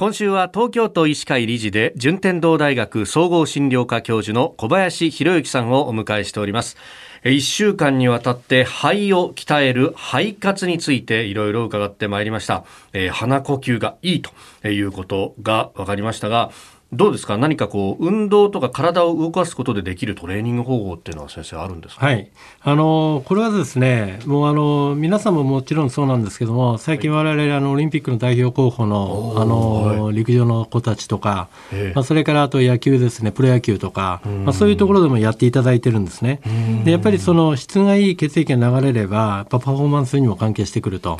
今週は東京都医師会理事で順天堂大学総合診療科教授の小林博之さんをお迎えしております。1週間にわたって肺を鍛える肺活についていろいろ伺ってまいりました、えー、鼻呼吸がいいということが分かりましたがどうですか？何かこう運動とか体を動かすことでできるトレーニング方法っていうのは先生あるんですか、はい、あのこれはですねもうあの皆さんももちろんそうなんですけども最近我々あのオリンピックの代表候補のあの、はい、陸上の子たちとか、まあ、それからあと野球ですねプロ野球とか、まあ、そういうところでもやっていただいてるんですね。でやっぱりその質がいい血液が流れればパフォーマンスにも関係してくると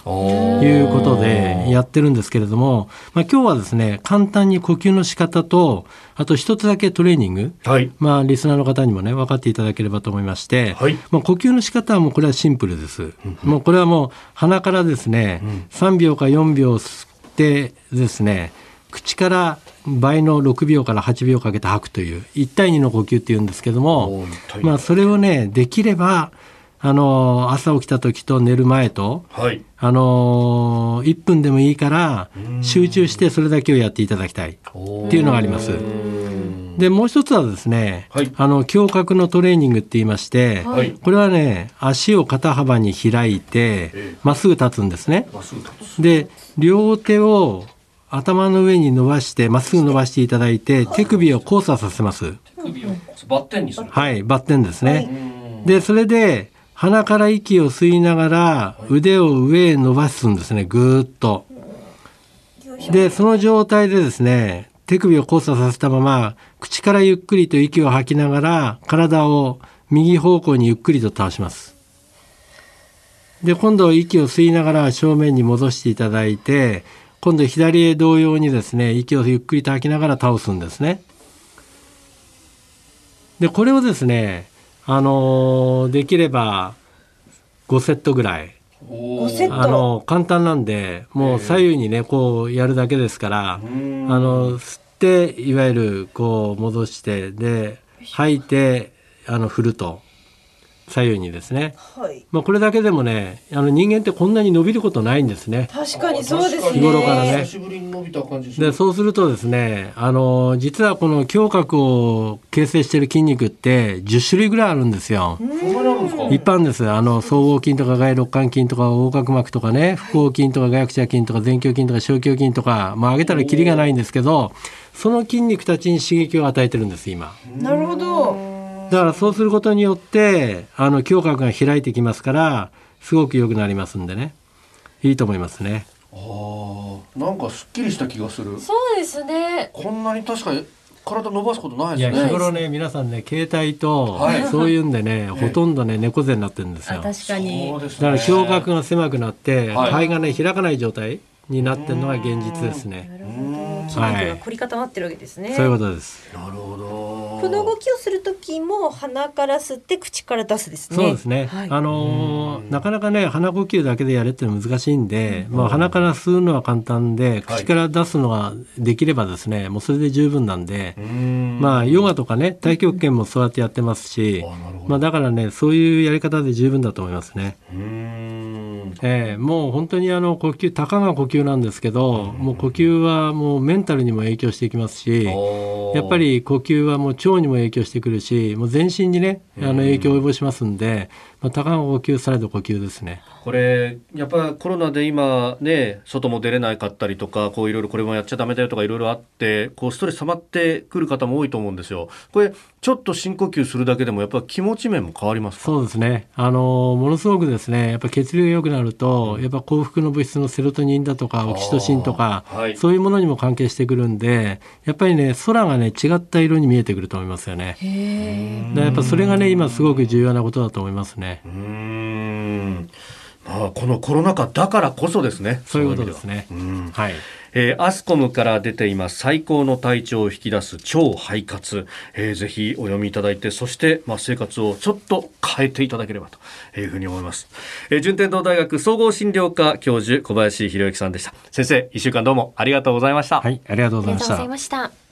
いうことでやってるんですけれども、まあ、今日はですね簡単に呼吸の仕方ととあと一つだけトレーニング、はい、まあリスナーの方にもね分かっていただければと思いまして、はい、まあ呼吸の仕方はもうこれはシンプルです。もうこれはもう鼻からですね、うん、3秒か4秒吸ってですね口から倍の6秒から8秒かけて吐くという1対2の呼吸っていうんですけども、まあ、それをねできればあの朝起きた時と寝る前と、はい、あの1分でもいいから集中してそれだけをやっていただきたいっていうのがあります。でもう一つはですね、はい、あの胸郭のトレーニングって言いまして、はい、これはね足を肩幅に開いてま、っすぐ立つんですね。で両手を頭の上に伸ばしてまっすぐ伸ばしていただいて手首を交差させます。手首をバッテンにする。はい、バッテンですね。でそれで鼻から息を吸いながら腕を上へ伸ばすんですねぐーっと。でその状態でですね手首を交差させたまま口からゆっくりと息を吐きながら体を右方向にゆっくりと倒します。で今度息を吸いながら正面に戻していただいて今度左へ同様にですね息をゆっくりと吐きながら倒すんですね。でこれをですねあのできれば5セットぐらい。あの簡単なんでもう左右にねこうやるだけですからあの吸っていわゆるこう戻してで吐いてあの振ると左右にですね、はい、まあこれだけでもねあの人間ってこんなに伸びることないんですね。確かにそうですね。日頃からね。でそうするとですねあの実はこの胸郭を形成している筋肉って10種類ぐらいあるんですよ。一般です。あの僧帽筋とか外肋間筋とか横隔膜とかね腹横筋とか外腹斜筋とか前胸筋とか小胸筋とかまあ上げたらきりがないんですけどその筋肉たちに刺激を与えてるんです今。なるほどだからそうすることによってあの胸郭が開いてきますからすごく良くなりますんでねいいと思いますね。あなんかすっきりした気がする。そうですね。こんなに確かに体伸ばすことないですね。いや日頃ね皆さんね携帯と、はい、そういうんでね、ほとんどね猫背になってるんですよ。確かに。だから胸郭が狭くなって、はい、肺がね開かない状態になってるのが現実ですね。なるほど。筋肉が凝り固まってるわけですね。そういうことです。なるほど。この動きをする時も鼻から吸って口から出すですね。そうですね。はい、あのー、なかなかね鼻呼吸だけでやれって難しいんで、まあ鼻から吸うのは簡単で口から出すのはできればですね、もうそれで十分なんで、まあヨガとかね太極拳もそうやってやってますし、まあだからねそういうやり方で十分だと思いますね。えー、もう本当にあの呼吸たかが呼吸なんですけど、もう呼吸はもうメンタルにも影響していきますし、やっぱり呼吸はもう腸にも影響してくるしもう全身にねあの影響を及ぼしますんで、まあ、高が呼吸される呼吸ですね。これやっぱコロナで今ね外も出れないかったりとかこういろいろこれもやっちゃダメだよとかいろいろあってこうストレス溜まってくる方も多いと思うんですよ。これちょっと深呼吸するだけでもやっぱ気持ち面も変わりますそうですね。あのものすごくですねやっぱ血流が良くなると、やっぱ幸福の物質のセロトニンだとかオキシトシンとか、はい、そういうものにも関係してくるんでやっぱりね空がね違った色に見えてくると思いますよね。やっぱそれがね今すごく重要なことだと思いますね。うんまあ、このコロナ禍だからこそですね。そういうことですね。はい。えー、アスコムから出ています最高の体調を引き出す超肺活、えー、ぜひお読みいただいてそして、まあ、生活をちょっと変えていただければというふうに思います、えー、順天堂大学総合診療科教授小林博之さんでした。先生一週間どうもありがとうございました。はいありがとうございました